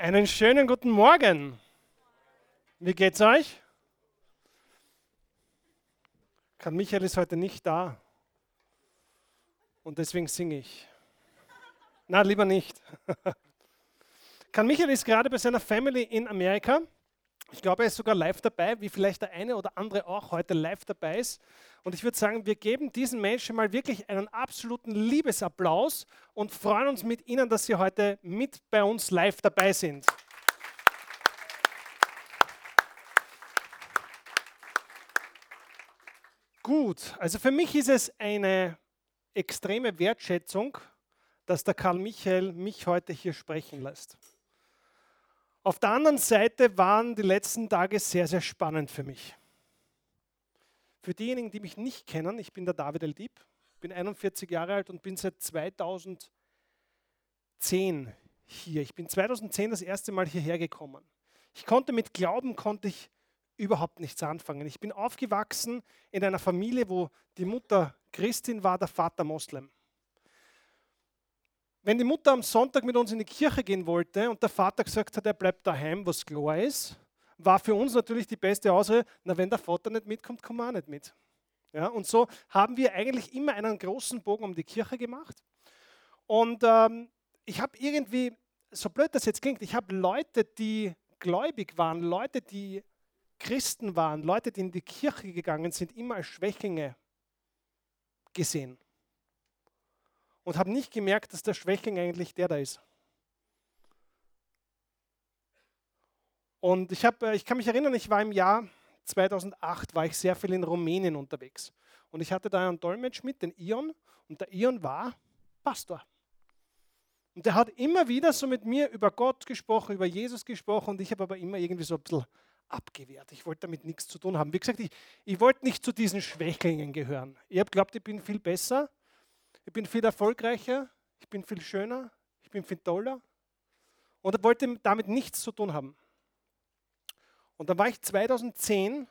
Einen schönen guten Morgen. Wie geht's euch? Karl Michael ist heute nicht da und deswegen singe ich. Na, lieber nicht. Karl Michael ist gerade bei seiner Family in Amerika ich glaube, er ist sogar live dabei, wie vielleicht der eine oder andere auch heute live dabei ist. Und ich würde sagen, wir geben diesen Menschen mal wirklich einen absoluten Liebesapplaus und freuen uns mit ihnen, dass sie heute mit bei uns live dabei sind. Gut, also für mich ist es eine extreme Wertschätzung, dass der Karl Michael mich heute hier sprechen lässt. Auf der anderen Seite waren die letzten Tage sehr, sehr spannend für mich. Für diejenigen, die mich nicht kennen, ich bin der David Eldieb, bin 41 Jahre alt und bin seit 2010 hier. Ich bin 2010 das erste Mal hierher gekommen. Ich konnte mit Glauben konnte ich überhaupt nichts anfangen. Ich bin aufgewachsen in einer Familie, wo die Mutter Christin war, der Vater Moslem. Wenn die Mutter am Sonntag mit uns in die Kirche gehen wollte und der Vater gesagt hat, er bleibt daheim, was klar ist, war für uns natürlich die beste Ausrede, na wenn der Vater nicht mitkommt, wir auch nicht mit. Ja, und so haben wir eigentlich immer einen großen Bogen um die Kirche gemacht. Und ähm, ich habe irgendwie, so blöd das jetzt klingt, ich habe Leute, die gläubig waren, Leute, die Christen waren, Leute, die in die Kirche gegangen sind, immer als Schwächlinge gesehen und habe nicht gemerkt, dass der Schwächling eigentlich der da ist. Und ich, hab, äh, ich kann mich erinnern, ich war im Jahr 2008, war ich sehr viel in Rumänien unterwegs. Und ich hatte da einen Dolmetsch mit, den Ion, und der Ion war Pastor. Und der hat immer wieder so mit mir über Gott gesprochen, über Jesus gesprochen, und ich habe aber immer irgendwie so ein bisschen abgewehrt. Ich wollte damit nichts zu tun haben. Wie gesagt, ich, ich wollte nicht zu diesen Schwächlingen gehören. Ich habe geglaubt, ich bin viel besser ich bin viel erfolgreicher, ich bin viel schöner, ich bin viel toller und wollte damit nichts zu tun haben. Und dann war ich 2010,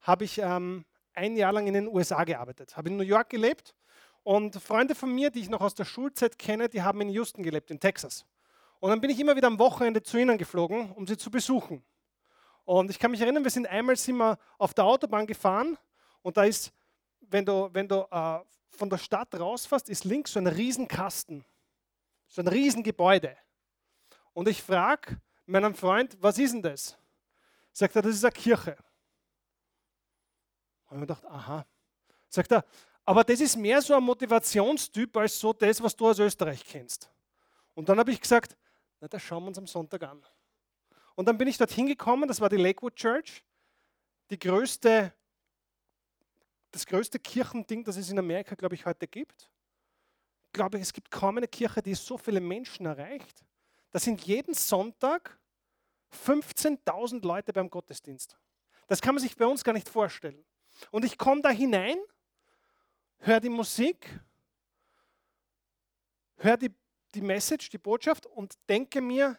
habe ich ähm, ein Jahr lang in den USA gearbeitet, habe in New York gelebt und Freunde von mir, die ich noch aus der Schulzeit kenne, die haben in Houston gelebt, in Texas. Und dann bin ich immer wieder am Wochenende zu ihnen geflogen, um sie zu besuchen. Und ich kann mich erinnern, wir sind einmal sind wir auf der Autobahn gefahren und da ist, wenn du, wenn du äh, von der Stadt rausfährst, ist links so ein Riesenkasten, so ein Riesengebäude. Und ich frage meinen Freund, was ist denn das? Sagt er, das ist eine Kirche. Und ich gedacht, aha. Sagt er, aber das ist mehr so ein Motivationstyp als so das, was du aus Österreich kennst. Und dann habe ich gesagt, na, das schauen wir uns am Sonntag an. Und dann bin ich dorthin gekommen, das war die Lakewood Church, die größte das größte Kirchending, das es in Amerika, glaube ich, heute gibt. Ich glaube, es gibt kaum eine Kirche, die so viele Menschen erreicht. Da sind jeden Sonntag 15.000 Leute beim Gottesdienst. Das kann man sich bei uns gar nicht vorstellen. Und ich komme da hinein, höre die Musik, höre die, die Message, die Botschaft und denke mir,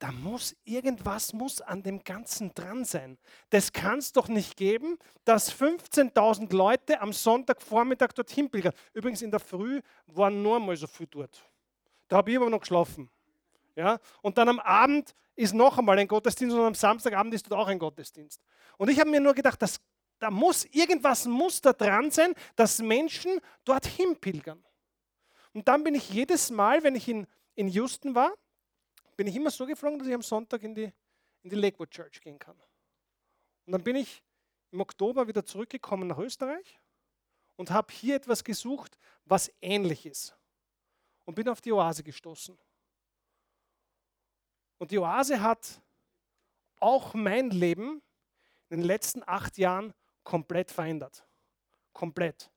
da muss irgendwas muss an dem Ganzen dran sein. Das kann es doch nicht geben, dass 15.000 Leute am Sonntagvormittag dorthin pilgern. Übrigens in der Früh waren nur mal so viel dort. Da habe ich aber noch geschlafen. Ja? Und dann am Abend ist noch einmal ein Gottesdienst und am Samstagabend ist dort auch ein Gottesdienst. Und ich habe mir nur gedacht, dass, da muss irgendwas muss da dran sein, dass Menschen dorthin pilgern. Und dann bin ich jedes Mal, wenn ich in, in Houston war, bin ich immer so geflogen, dass ich am Sonntag in die, in die Lakewood Church gehen kann. Und dann bin ich im Oktober wieder zurückgekommen nach Österreich und habe hier etwas gesucht, was ähnlich ist. Und bin auf die Oase gestoßen. Und die Oase hat auch mein Leben in den letzten acht Jahren komplett verändert. Komplett.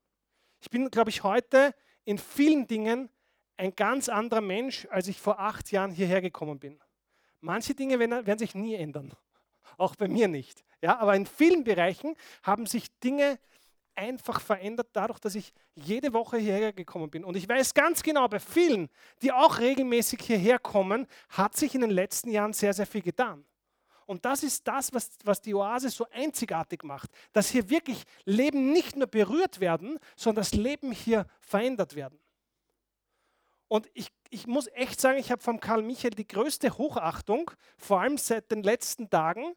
Ich bin, glaube ich, heute in vielen Dingen ein ganz anderer Mensch, als ich vor acht Jahren hierher gekommen bin. Manche Dinge werden, sich nie ändern, auch bei mir nicht. Ja, aber in vielen Bereichen haben sich Dinge einfach verändert, dadurch, dass ich jede Woche hierher gekommen bin. Und ich weiß ganz genau, bei vielen, die auch regelmäßig hierher kommen, hat sich in den letzten Jahren sehr, sehr viel getan. Und das ist das, was, was die Oase so einzigartig macht, dass hier wirklich Leben nicht nur berührt werden, sondern das Leben hier verändert werden. Und ich, ich muss echt sagen, ich habe vom Karl Michael die größte Hochachtung, vor allem seit den letzten Tagen,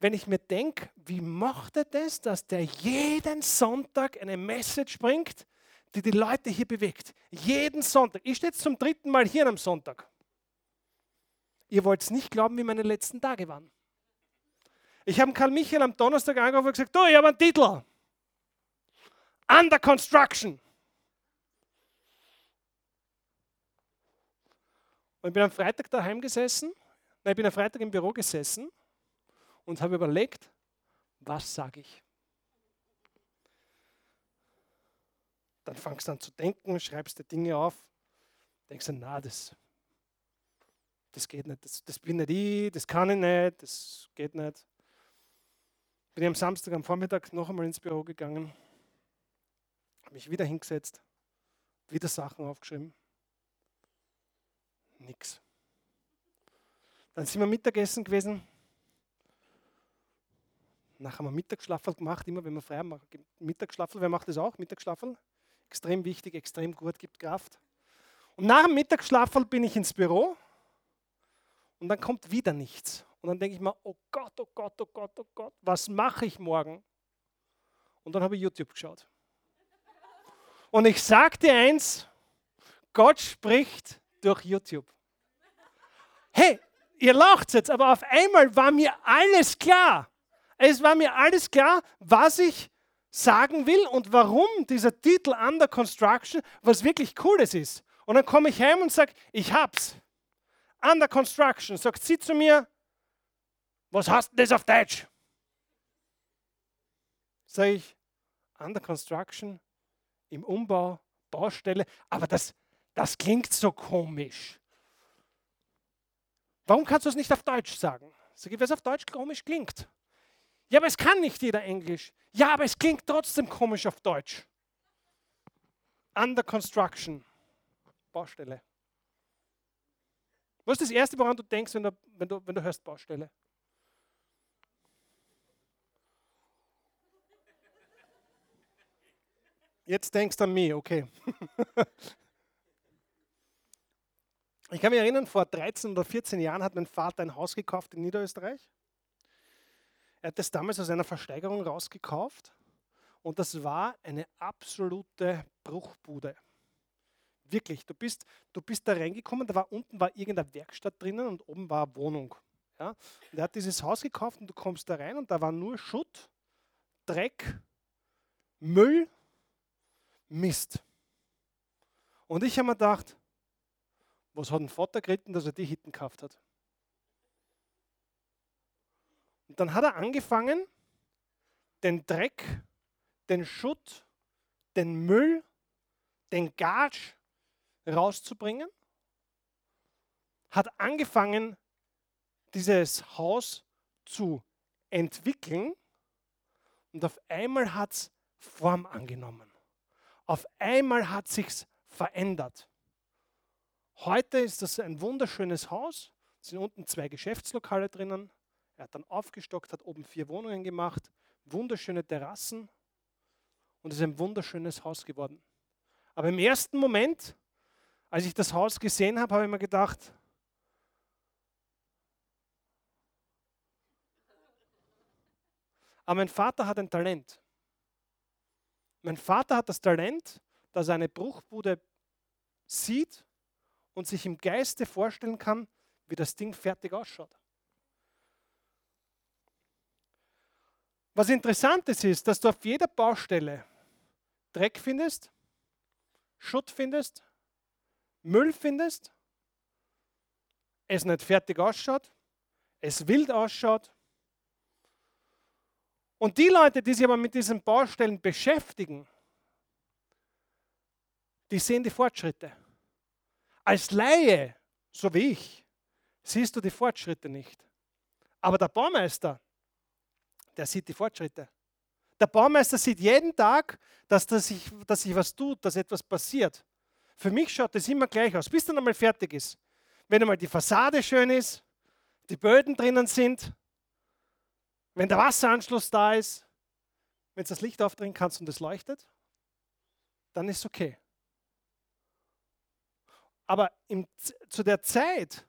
wenn ich mir denke, wie macht er das, dass der jeden Sonntag eine Message bringt, die die Leute hier bewegt. Jeden Sonntag. Ich stehe jetzt zum dritten Mal hier am Sonntag. Ihr wollt es nicht glauben, wie meine letzten Tage waren. Ich habe Karl Michael am Donnerstag angerufen und gesagt, du, ich habe einen Titel. Under Construction. Und ich bin am Freitag daheim gesessen, nein, ich bin am Freitag im Büro gesessen und habe überlegt, was sage ich? Dann fangst du an zu denken, schreibst dir Dinge auf, denkst du, na, das, das geht nicht, das, das bin nicht ich, das kann ich nicht, das geht nicht. Bin ich am Samstag am Vormittag noch einmal ins Büro gegangen, habe mich wieder hingesetzt, wieder Sachen aufgeschrieben. Nix. Dann sind wir Mittagessen gewesen. Nachher haben wir Mittagsschlafel gemacht, immer wenn wir frei haben. Mittagsschlafel, wer macht das auch? Mittagsschlafel? Extrem wichtig, extrem gut, gibt Kraft. Und nach dem Mittagsschlafel bin ich ins Büro und dann kommt wieder nichts. Und dann denke ich mir, oh Gott, oh Gott, oh Gott, oh Gott, was mache ich morgen? Und dann habe ich YouTube geschaut. Und ich dir eins, Gott spricht durch YouTube. Hey, ihr lacht jetzt, aber auf einmal war mir alles klar. Es war mir alles klar, was ich sagen will und warum dieser Titel Under Construction was wirklich Cooles ist. Und dann komme ich heim und sage, ich hab's. Under Construction. Sagt sie zu mir, was heißt denn das auf Deutsch? Sage ich, Under Construction, im Umbau, Baustelle. Aber das, das klingt so komisch. Warum kannst du es nicht auf Deutsch sagen? Sag ich, es auf Deutsch komisch klingt. Ja, aber es kann nicht jeder Englisch. Ja, aber es klingt trotzdem komisch auf Deutsch. Under Construction. Baustelle. Was ist das Erste, woran du denkst, wenn du, wenn du, wenn du hörst Baustelle? Jetzt denkst du an mich, okay. Ich kann mich erinnern, vor 13 oder 14 Jahren hat mein Vater ein Haus gekauft in Niederösterreich. Er hat das damals aus einer Versteigerung rausgekauft und das war eine absolute Bruchbude. Wirklich, du bist, du bist da reingekommen, da war unten war irgendeine Werkstatt drinnen und oben war eine Wohnung. Ja? Und er hat dieses Haus gekauft und du kommst da rein und da war nur Schutt, Dreck, Müll, Mist. Und ich habe mir gedacht, was hat ein Vater geritten, dass er die Hitten gekauft hat? Und dann hat er angefangen, den Dreck, den Schutt, den Müll, den Gatsch rauszubringen, hat angefangen, dieses Haus zu entwickeln und auf einmal hat es Form angenommen. Auf einmal hat sich verändert. Heute ist das ein wunderschönes Haus. Es sind unten zwei Geschäftslokale drinnen. Er hat dann aufgestockt, hat oben vier Wohnungen gemacht, wunderschöne Terrassen und es ist ein wunderschönes Haus geworden. Aber im ersten Moment, als ich das Haus gesehen habe, habe ich mir gedacht, aber mein Vater hat ein Talent. Mein Vater hat das Talent, dass er eine Bruchbude sieht und sich im Geiste vorstellen kann, wie das Ding fertig ausschaut. Was interessant ist, ist, dass du auf jeder Baustelle Dreck findest, Schutt findest, Müll findest, es nicht fertig ausschaut, es wild ausschaut. Und die Leute, die sich aber mit diesen Baustellen beschäftigen, die sehen die Fortschritte. Als Laie, so wie ich, siehst du die Fortschritte nicht. Aber der Baumeister, der sieht die Fortschritte. Der Baumeister sieht jeden Tag, dass, das sich, dass sich was tut, dass etwas passiert. Für mich schaut das immer gleich aus, bis dann einmal fertig ist. Wenn einmal die Fassade schön ist, die Böden drinnen sind, wenn der Wasseranschluss da ist, wenn du das Licht aufdrehen kannst und es leuchtet, dann ist es okay. Aber im, zu der Zeit,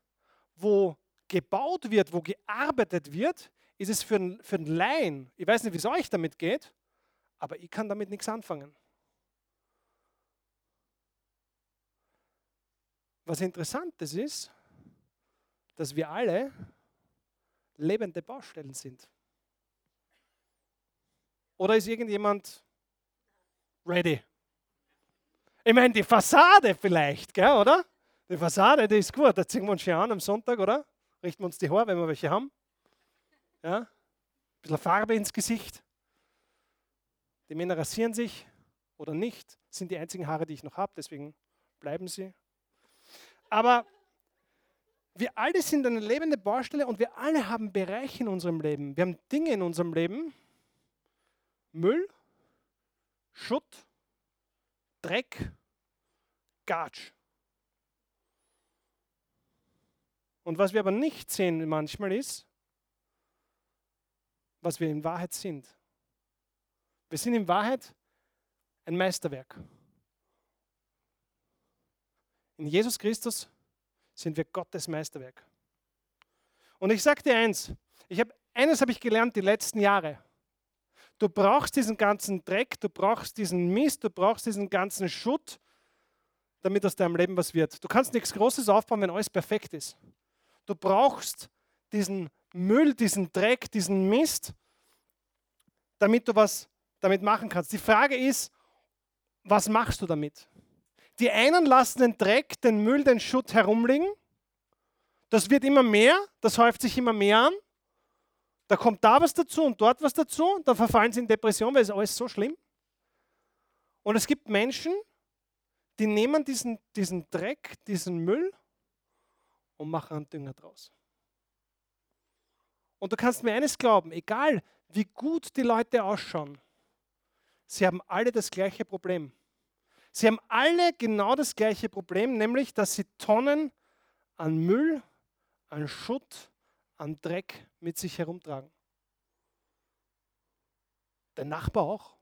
wo gebaut wird, wo gearbeitet wird, ist es für einen, für einen Laien, ich weiß nicht, wie es euch damit geht, aber ich kann damit nichts anfangen. Was interessant ist, dass wir alle lebende Baustellen sind. Oder ist irgendjemand ready? Ich meine, die Fassade vielleicht, gell, oder? Die Fassade, die ist gut. Da ziehen wir uns schon an am Sonntag, oder? Richten wir uns die Haare, wenn wir welche haben. Ja? Ein bisschen Farbe ins Gesicht. Die Männer rasieren sich oder nicht. Das sind die einzigen Haare, die ich noch habe, deswegen bleiben sie. Aber wir alle sind eine lebende Baustelle und wir alle haben Bereiche in unserem Leben. Wir haben Dinge in unserem Leben. Müll, Schutt, Dreck, Gatsch. Und was wir aber nicht sehen manchmal ist, was wir in Wahrheit sind. Wir sind in Wahrheit ein Meisterwerk. In Jesus Christus sind wir Gottes Meisterwerk. Und ich sage dir eins, ich hab, eines habe ich gelernt die letzten Jahre. Du brauchst diesen ganzen Dreck, du brauchst diesen Mist, du brauchst diesen ganzen Schutt, damit aus deinem Leben was wird. Du kannst nichts Großes aufbauen, wenn alles perfekt ist. Du brauchst diesen Müll, diesen Dreck, diesen Mist, damit du was damit machen kannst. Die Frage ist, was machst du damit? Die einen lassen den Dreck, den Müll, den Schutt herumliegen. Das wird immer mehr, das häuft sich immer mehr an. Da kommt da was dazu und dort was dazu. Dann verfallen sie in Depression, weil es alles so schlimm. Und es gibt Menschen, die nehmen diesen, diesen Dreck, diesen Müll und machen einen Dünger draus. Und du kannst mir eines glauben, egal wie gut die Leute ausschauen, sie haben alle das gleiche Problem. Sie haben alle genau das gleiche Problem, nämlich dass sie Tonnen an Müll, an Schutt, an Dreck mit sich herumtragen. Der Nachbar auch.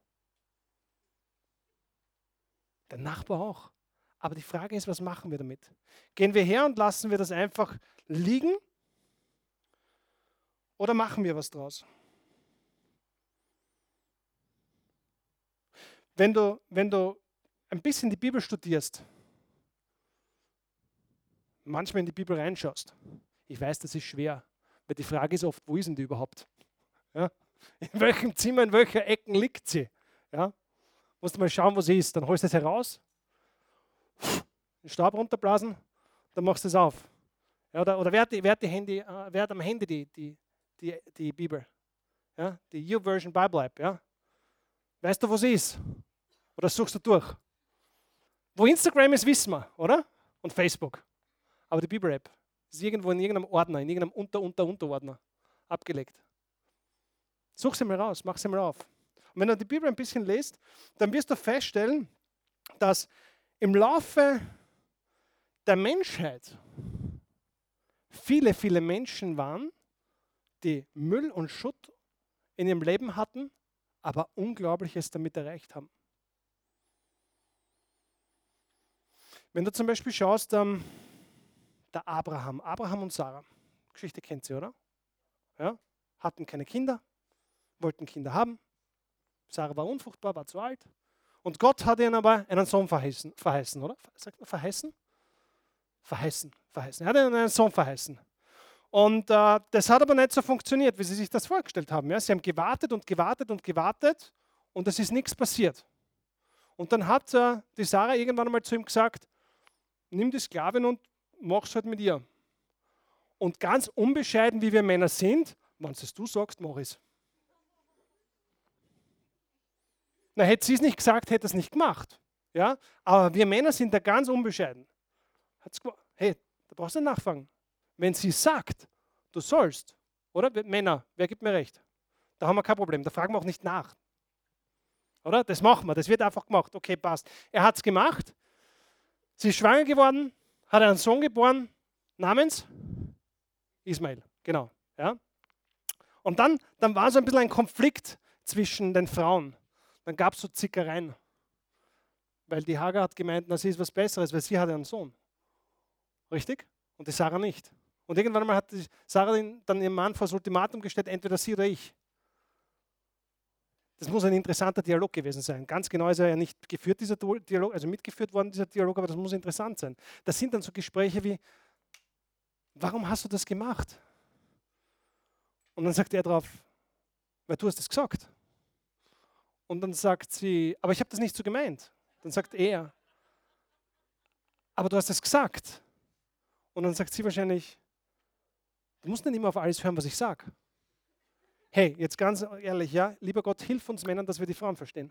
Der Nachbar auch. Aber die Frage ist, was machen wir damit? Gehen wir her und lassen wir das einfach liegen? Oder machen wir was draus? Wenn du, wenn du ein bisschen die Bibel studierst, manchmal in die Bibel reinschaust, ich weiß, das ist schwer, weil die Frage ist oft, wo ist denn die überhaupt? Ja? In welchem Zimmer, in welcher Ecken liegt sie? Ja? Musst du mal schauen, wo sie ist. Dann holst du es heraus, den Stab runterblasen, dann machst du es auf. Ja, oder, oder wer, hat die, wer, hat die Handy, äh, wer hat am Handy die, die, die, die Bibel? Ja? Die U-Version Bible App. Ja? Weißt du, wo sie ist? Oder suchst du durch? Wo Instagram ist, wissen wir, oder? Und Facebook. Aber die Bibel-App ist irgendwo in irgendeinem Ordner, in irgendeinem Unter-Unter-Unterordner abgelegt. Such sie mal raus, mach sie mal auf. Und wenn du die Bibel ein bisschen liest, dann wirst du feststellen, dass im Laufe der Menschheit viele, viele Menschen waren, die Müll und Schutt in ihrem Leben hatten, aber Unglaubliches damit erreicht haben. Wenn du zum Beispiel schaust, ähm, der Abraham, Abraham und Sarah, Geschichte kennt sie, oder? Ja, hatten keine Kinder, wollten Kinder haben. Sarah war unfruchtbar, war zu alt. Und Gott hat ihnen aber einen Sohn verheißen, verheißen oder? Sagt man verheißen? Verheißen, verheißen. Er hat ihnen einen Sohn verheißen. Und äh, das hat aber nicht so funktioniert, wie sie sich das vorgestellt haben. Ja? Sie haben gewartet und gewartet und gewartet und es ist nichts passiert. Und dann hat äh, die Sarah irgendwann einmal zu ihm gesagt, nimm die Sklavin und mach's halt mit ihr. Und ganz unbescheiden, wie wir Männer sind, wenn es du sagst, mach es. Na, hätte sie es nicht gesagt, hätte es nicht gemacht. Ja? Aber wir Männer sind da ganz unbescheiden. Hat's hey, da brauchst du nicht nachfragen. Wenn sie sagt, du sollst, oder? Männer, wer gibt mir recht? Da haben wir kein Problem, da fragen wir auch nicht nach. Oder? Das machen wir, das wird einfach gemacht. Okay, passt. Er hat es gemacht, Sie ist schwanger geworden, hat einen Sohn geboren, namens Ismail. Genau. Ja. Und dann, dann war so ein bisschen ein Konflikt zwischen den Frauen. Dann gab es so Zickereien. Weil die Hagar hat gemeint, na, sie ist was Besseres, weil sie hatte einen Sohn. Richtig? Und die Sarah nicht. Und irgendwann mal hat Sarah dann ihrem Mann vor das Ultimatum gestellt, entweder sie oder ich. Das muss ein interessanter Dialog gewesen sein. Ganz genau ist er ja nicht geführt, dieser Dialog, also mitgeführt worden, dieser Dialog, aber das muss interessant sein. Das sind dann so Gespräche wie, warum hast du das gemacht? Und dann sagt er drauf, weil du hast es gesagt. Und dann sagt sie, aber ich habe das nicht so gemeint. Dann sagt er, aber du hast es gesagt. Und dann sagt sie wahrscheinlich, du musst nicht immer auf alles hören, was ich sage. Hey, jetzt ganz ehrlich, ja, lieber Gott, hilf uns Männern, dass wir die Frauen verstehen.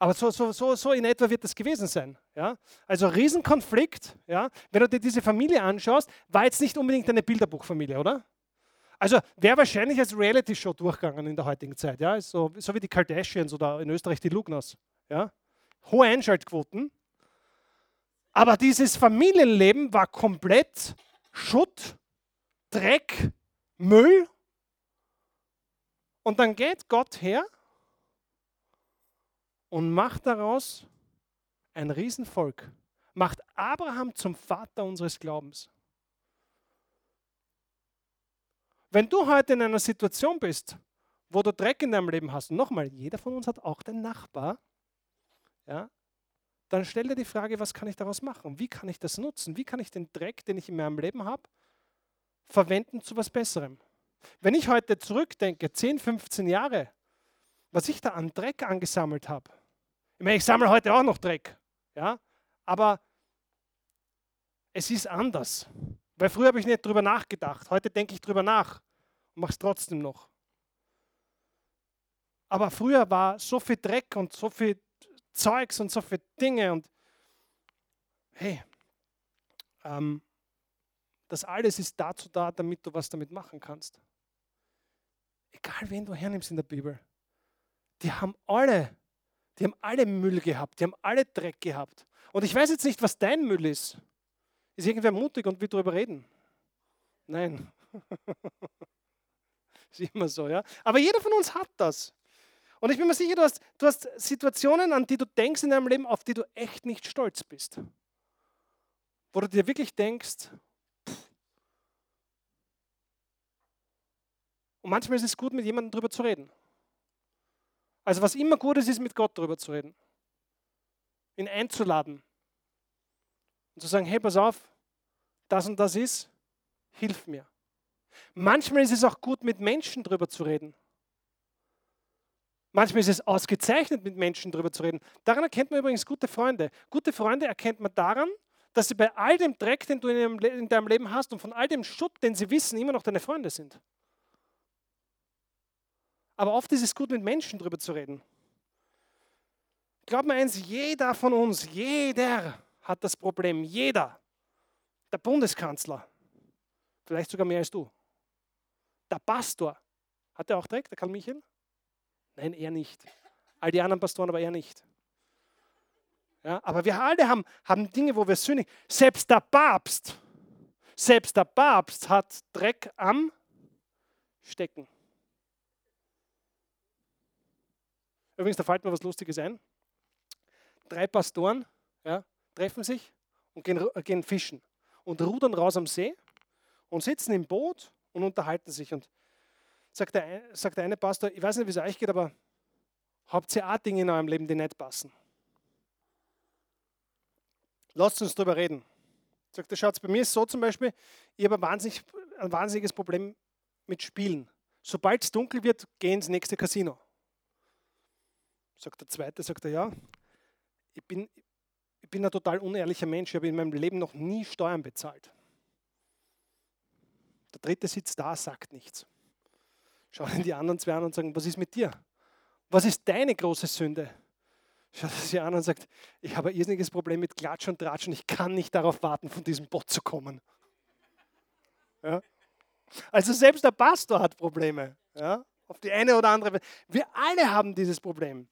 Aber so, so, so, so in etwa wird das gewesen sein. Ja? Also Riesenkonflikt, ja? wenn du dir diese Familie anschaust, war jetzt nicht unbedingt eine Bilderbuchfamilie, oder? Also wäre wahrscheinlich als Reality-Show durchgegangen in der heutigen Zeit, ja? so, so wie die Kardashians oder in Österreich die Lugnas. Ja? Hohe Einschaltquoten. Aber dieses Familienleben war komplett Schutt, Dreck, Müll. Und dann geht Gott her und macht daraus ein Riesenvolk, macht Abraham zum Vater unseres Glaubens. Wenn du heute in einer Situation bist, wo du Dreck in deinem Leben hast, nochmal, jeder von uns hat auch den Nachbar, ja, dann stell dir die Frage, was kann ich daraus machen? Wie kann ich das nutzen? Wie kann ich den Dreck, den ich in meinem Leben habe, verwenden zu was Besserem? Wenn ich heute zurückdenke, 10, 15 Jahre, was ich da an Dreck angesammelt habe, ich meine, ich sammle heute auch noch Dreck, ja, aber es ist anders. Weil früher habe ich nicht drüber nachgedacht. Heute denke ich drüber nach und mache es trotzdem noch. Aber früher war so viel Dreck und so viel Zeugs und so viele Dinge und hey, ähm, das alles ist dazu da, damit du was damit machen kannst. Egal wen du hernimmst in der Bibel, die haben alle, die haben alle Müll gehabt, die haben alle Dreck gehabt. Und ich weiß jetzt nicht, was dein Müll ist. Ist irgendwer mutig und will darüber reden? Nein. ist immer so, ja. Aber jeder von uns hat das. Und ich bin mir sicher, du hast, du hast Situationen, an die du denkst in deinem Leben, auf die du echt nicht stolz bist. Wo du dir wirklich denkst, pff. und manchmal ist es gut, mit jemandem darüber zu reden. Also was immer gut ist, ist mit Gott darüber zu reden. Ihn einzuladen, und zu sagen, hey, pass auf, das und das ist, hilf mir. Manchmal ist es auch gut, mit Menschen darüber zu reden. Manchmal ist es ausgezeichnet, mit Menschen darüber zu reden. Daran erkennt man übrigens gute Freunde. Gute Freunde erkennt man daran, dass sie bei all dem Dreck, den du in deinem Leben hast und von all dem Schutt, den sie wissen, immer noch deine Freunde sind. Aber oft ist es gut, mit Menschen darüber zu reden. Glaub mir eins, jeder von uns, jeder hat das Problem. Jeder. Der Bundeskanzler. Vielleicht sogar mehr als du. Der Pastor. Hat er auch Dreck, der Karl Michael? Nein, er nicht. All die anderen Pastoren, aber er nicht. Ja, aber wir alle haben, haben Dinge, wo wir sündigen. Selbst der Papst, selbst der Papst hat Dreck am Stecken. Übrigens, da fällt mir was Lustiges ein. Drei Pastoren, ja, treffen sich und gehen, äh, gehen fischen und rudern raus am See und sitzen im Boot und unterhalten sich. Und sagt der, sagt der eine Pastor, ich weiß nicht, wie es euch geht, aber habt ihr auch Dinge in eurem Leben, die nicht passen? Lasst uns darüber reden. Sagt er, schaut, bei mir ist so zum Beispiel, ich habe ein, wahnsinnig, ein wahnsinniges Problem mit Spielen. Sobald es dunkel wird, gehen ins nächste Casino. Sagt der zweite, sagt er, ja, ich bin, ich bin ein total unehrlicher Mensch, ich habe in meinem Leben noch nie Steuern bezahlt. Der dritte sitzt da, sagt nichts. Schauen die anderen zwei an und sagen, was ist mit dir? Was ist deine große Sünde? Schaut sie an und sagt, ich habe ein irrsinniges Problem mit Klatsch und Tratsch und ich kann nicht darauf warten, von diesem Bot zu kommen. Ja? Also selbst der Pastor hat Probleme. Ja? Auf die eine oder andere. Wir alle haben dieses Problem.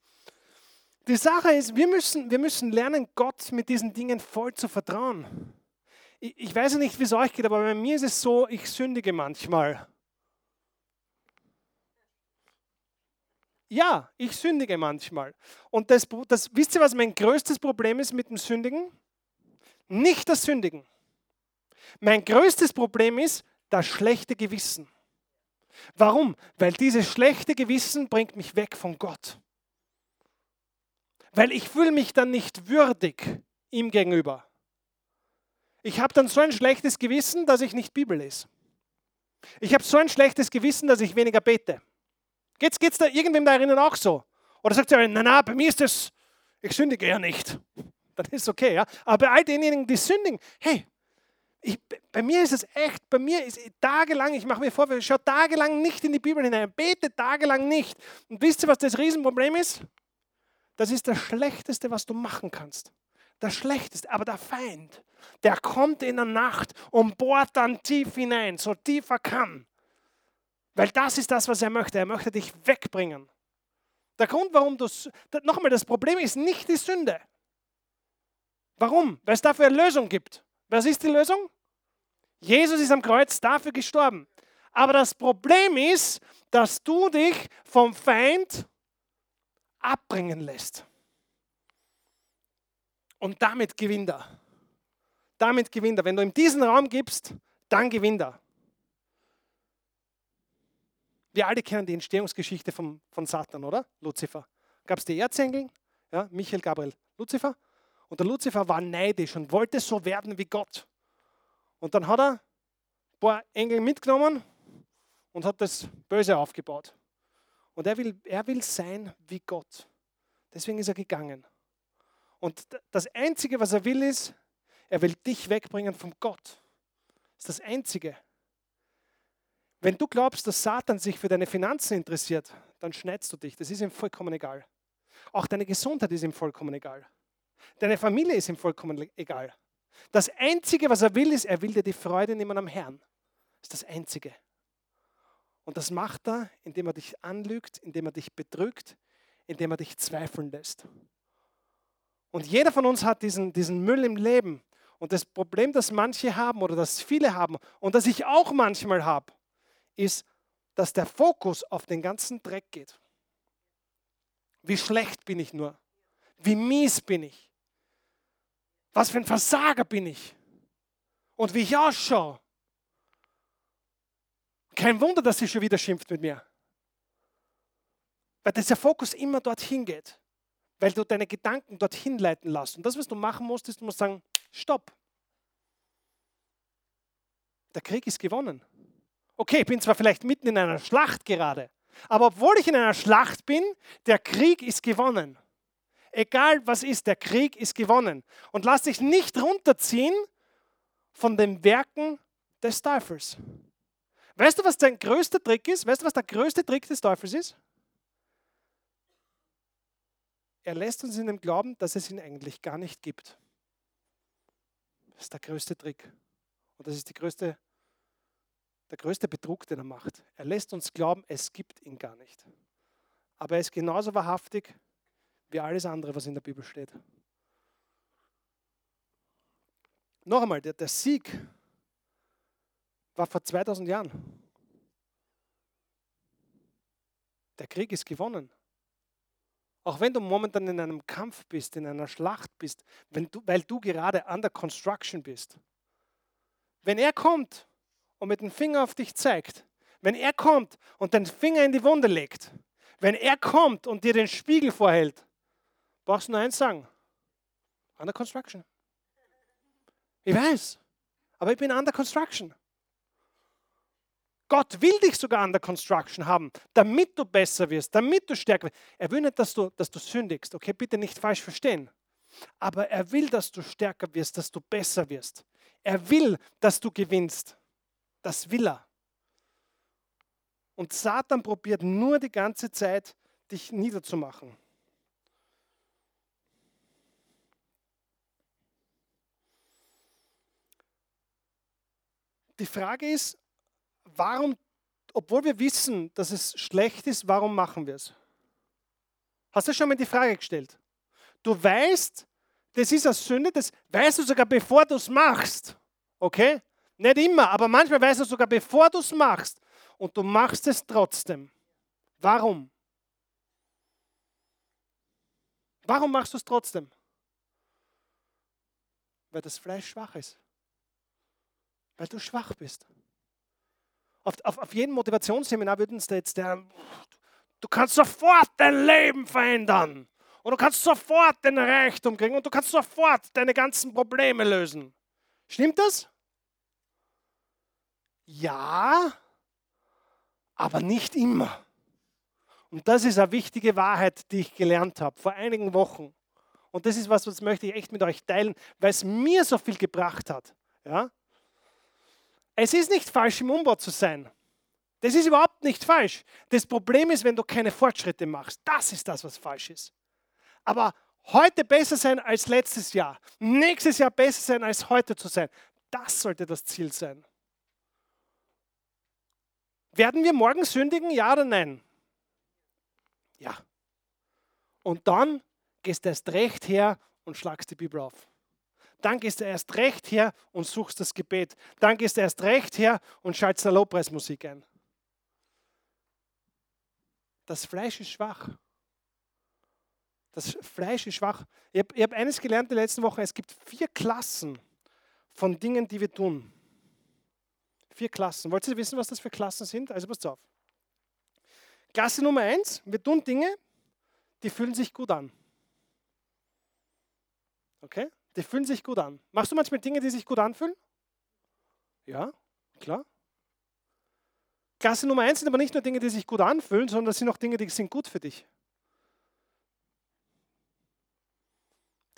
Die Sache ist, wir müssen, wir müssen lernen, Gott mit diesen Dingen voll zu vertrauen. Ich, ich weiß ja nicht, wie es euch geht, aber bei mir ist es so, ich sündige manchmal. Ja, ich sündige manchmal. Und das, das, wisst ihr, was mein größtes Problem ist mit dem Sündigen? Nicht das Sündigen. Mein größtes Problem ist das schlechte Gewissen. Warum? Weil dieses schlechte Gewissen bringt mich weg von Gott. Weil ich fühle mich dann nicht würdig ihm gegenüber. Ich habe dann so ein schlechtes Gewissen, dass ich nicht Bibel lese. Ich habe so ein schlechtes Gewissen, dass ich weniger bete. Geht es da irgendwem da erinnern auch so? Oder sagt ihr, nein, nein, bei mir ist das, ich sündige ja nicht. Dann ist okay, ja. Aber bei all denjenigen, die sündigen, hey, ich, bei mir ist es echt, bei mir ist tagelang, ich mache mir vor, ich schaue tagelang nicht in die Bibel hinein, bete tagelang nicht. Und wisst ihr, was das Riesenproblem ist? Das ist das Schlechteste, was du machen kannst. Das Schlechteste. Aber der Feind, der kommt in der Nacht und bohrt dann tief hinein, so tief er kann. Weil das ist das, was er möchte. Er möchte dich wegbringen. Der Grund, warum du, nochmal, das Problem ist nicht die Sünde. Warum? Weil es dafür eine Lösung gibt. Was ist die Lösung? Jesus ist am Kreuz dafür gestorben. Aber das Problem ist, dass du dich vom Feind abbringen lässt. Und damit gewinnt er. Damit gewinnt er. Wenn du ihm diesen Raum gibst, dann gewinnt er. Wir alle kennen die Entstehungsgeschichte von, von Satan, oder? Luzifer. Gab es die Erzengel, ja, Michael, Gabriel, Luzifer. Und der Luzifer war neidisch und wollte so werden wie Gott. Und dann hat er ein paar Engel mitgenommen und hat das Böse aufgebaut. Und er will, er will sein wie Gott. Deswegen ist er gegangen. Und das Einzige, was er will, ist, er will dich wegbringen von Gott. Das ist das Einzige. Wenn du glaubst, dass Satan sich für deine Finanzen interessiert, dann schneidest du dich. Das ist ihm vollkommen egal. Auch deine Gesundheit ist ihm vollkommen egal. Deine Familie ist ihm vollkommen egal. Das Einzige, was er will, ist, er will dir die Freude nehmen am Herrn. Das ist das Einzige. Und das macht er, indem er dich anlügt, indem er dich betrügt, indem er dich zweifeln lässt. Und jeder von uns hat diesen, diesen Müll im Leben. Und das Problem, das manche haben oder das viele haben und das ich auch manchmal habe, ist, dass der Fokus auf den ganzen Dreck geht. Wie schlecht bin ich nur? Wie mies bin ich? Was für ein Versager bin ich? Und wie ich ausschaue? Kein Wunder, dass sie schon wieder schimpft mit mir. Weil dieser Fokus immer dorthin geht. Weil du deine Gedanken dorthin leiten lässt. Und das, was du machen musst, ist, du musst sagen, stopp. Der Krieg ist gewonnen. Okay, ich bin zwar vielleicht mitten in einer Schlacht gerade, aber obwohl ich in einer Schlacht bin, der Krieg ist gewonnen. Egal was ist, der Krieg ist gewonnen. Und lass dich nicht runterziehen von den Werken des Teufels. Weißt du, was dein größter Trick ist? Weißt du, was der größte Trick des Teufels ist? Er lässt uns in dem Glauben, dass es ihn eigentlich gar nicht gibt. Das ist der größte Trick. Und das ist die größte der größte Betrug, den er macht. Er lässt uns glauben, es gibt ihn gar nicht. Aber er ist genauso wahrhaftig wie alles andere, was in der Bibel steht. Noch einmal, der, der Sieg war vor 2000 Jahren. Der Krieg ist gewonnen. Auch wenn du momentan in einem Kampf bist, in einer Schlacht bist, du, weil du gerade under construction bist. Wenn er kommt und mit dem Finger auf dich zeigt, wenn er kommt und den Finger in die Wunde legt, wenn er kommt und dir den Spiegel vorhält, brauchst du nur eins sagen. Under construction. Ich weiß, aber ich bin under construction. Gott will dich sogar under construction haben, damit du besser wirst, damit du stärker wirst. Er will nicht, dass du, dass du sündigst, okay? Bitte nicht falsch verstehen. Aber er will, dass du stärker wirst, dass du besser wirst. Er will, dass du gewinnst. Das will er. Und Satan probiert nur die ganze Zeit, dich niederzumachen. Die Frage ist, warum, obwohl wir wissen, dass es schlecht ist, warum machen wir es? Hast du schon mal die Frage gestellt? Du weißt, das ist eine Sünde, das weißt du sogar, bevor du es machst. Okay? Nicht immer, aber manchmal weißt du sogar, bevor du es machst. Und du machst es trotzdem. Warum? Warum machst du es trotzdem? Weil das Fleisch schwach ist. Weil du schwach bist. Auf, auf, auf jedem Motivationsseminar würden sie jetzt der, du kannst sofort dein Leben verändern. Und du kannst sofort den Reichtum kriegen und du kannst sofort deine ganzen Probleme lösen. Stimmt das? Ja, aber nicht immer. Und das ist eine wichtige Wahrheit, die ich gelernt habe vor einigen Wochen. Und das ist was, was möchte ich echt mit euch teilen, weil es mir so viel gebracht hat. Ja? Es ist nicht falsch, im Umbau zu sein. Das ist überhaupt nicht falsch. Das Problem ist, wenn du keine Fortschritte machst. Das ist das, was falsch ist. Aber heute besser sein als letztes Jahr, nächstes Jahr besser sein als heute zu sein, das sollte das Ziel sein. Werden wir morgen sündigen, ja oder nein? Ja. Und dann gehst du erst recht her und schlagst die Bibel auf. Dann gehst du erst recht her und suchst das Gebet. Dann gehst du erst recht her und schaltest der Lobpreismusik ein. Das Fleisch ist schwach. Das Fleisch ist schwach. Ich habe hab eines gelernt in der letzten Woche. Es gibt vier Klassen von Dingen, die wir tun. Vier Klassen. Wollt ihr wissen, was das für Klassen sind? Also passt auf. Klasse Nummer eins, wir tun Dinge, die fühlen sich gut an. Okay? Die fühlen sich gut an. Machst du manchmal Dinge, die sich gut anfühlen? Ja, klar. Klasse Nummer eins sind aber nicht nur Dinge, die sich gut anfühlen, sondern das sind auch Dinge, die sind gut für dich.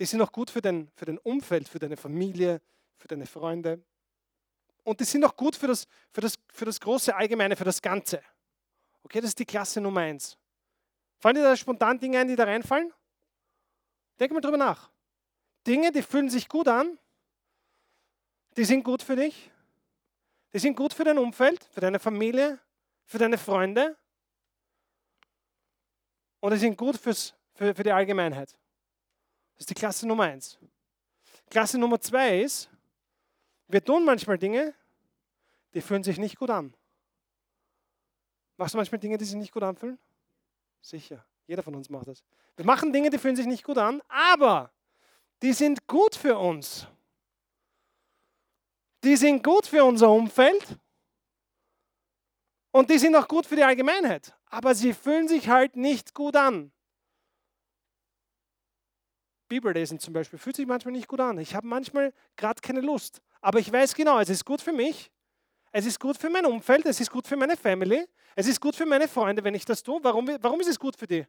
Die sind auch gut für dein, für dein Umfeld, für deine Familie, für deine Freunde. Und die sind auch gut für das, für, das, für das große Allgemeine, für das Ganze. Okay, das ist die Klasse Nummer eins. Fallen dir da spontan Dinge ein, die da reinfallen? Denk mal drüber nach. Dinge, die fühlen sich gut an, die sind gut für dich, die sind gut für dein Umfeld, für deine Familie, für deine Freunde und die sind gut fürs, für, für die Allgemeinheit. Das ist die Klasse Nummer eins. Klasse Nummer zwei ist, wir tun manchmal Dinge, die fühlen sich nicht gut an. Machst du manchmal Dinge, die sich nicht gut anfühlen? Sicher. Jeder von uns macht das. Wir machen Dinge, die fühlen sich nicht gut an, aber die sind gut für uns. Die sind gut für unser Umfeld und die sind auch gut für die Allgemeinheit. Aber sie fühlen sich halt nicht gut an. Bibellesen zum Beispiel fühlt sich manchmal nicht gut an. Ich habe manchmal gerade keine Lust. Aber ich weiß genau, es ist gut für mich, es ist gut für mein Umfeld, es ist gut für meine Family, es ist gut für meine Freunde, wenn ich das tue. Warum, warum ist es gut für die?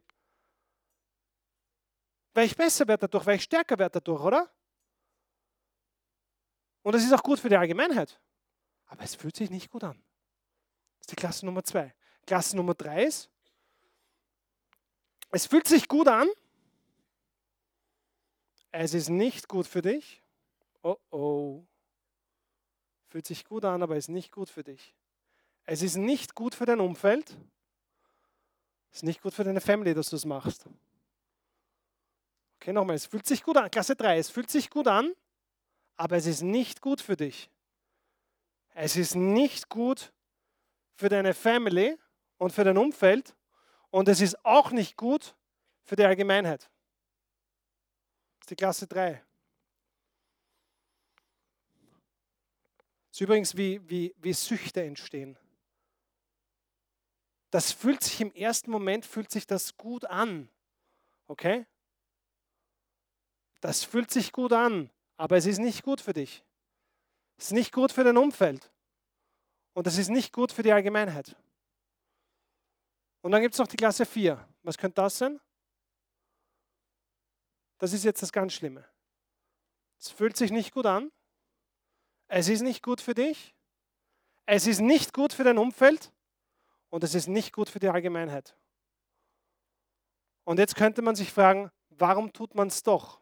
Weil ich besser werde dadurch, weil ich stärker werde dadurch, oder? Und es ist auch gut für die Allgemeinheit. Aber es fühlt sich nicht gut an. Das ist die Klasse Nummer zwei. Klasse Nummer drei ist, es fühlt sich gut an, es ist nicht gut für dich. Oh oh. Fühlt sich gut an, aber ist nicht gut für dich. Es ist nicht gut für dein Umfeld. Es ist nicht gut für deine Family, dass du es machst. Okay, nochmal, es fühlt sich gut an. Klasse 3, es fühlt sich gut an, aber es ist nicht gut für dich. Es ist nicht gut für deine Family und für dein Umfeld und es ist auch nicht gut für die Allgemeinheit. Das ist die Klasse 3. Das ist übrigens, wie, wie, wie Süchte entstehen. Das fühlt sich im ersten Moment, fühlt sich das gut an. Okay? Das fühlt sich gut an, aber es ist nicht gut für dich. Es ist nicht gut für dein Umfeld. Und es ist nicht gut für die Allgemeinheit. Und dann gibt es noch die Klasse 4. Was könnte das sein? Das ist jetzt das ganz Schlimme. Es fühlt sich nicht gut an, es ist nicht gut für dich. Es ist nicht gut für dein Umfeld. Und es ist nicht gut für die Allgemeinheit. Und jetzt könnte man sich fragen, warum tut man es doch?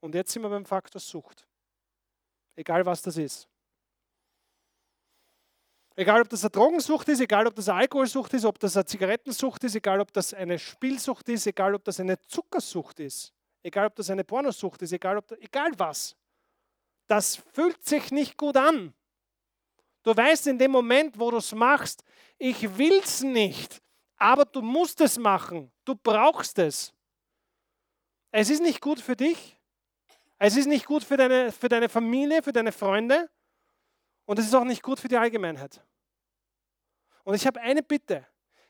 Und jetzt sind wir beim Faktor Sucht. Egal was das ist. Egal ob das eine Drogensucht ist, egal ob das eine Alkoholsucht ist, ob das eine Zigarettensucht ist, egal ob das eine Spielsucht ist, egal ob das eine Zuckersucht ist, egal ob das eine Pornosucht ist, egal, ob das, egal was das fühlt sich nicht gut an. Du weißt in dem Moment, wo du es machst, ich will es nicht, aber du musst es machen. Du brauchst es. Es ist nicht gut für dich. Es ist nicht gut für deine, für deine Familie, für deine Freunde und es ist auch nicht gut für die Allgemeinheit. Und ich habe eine Bitte.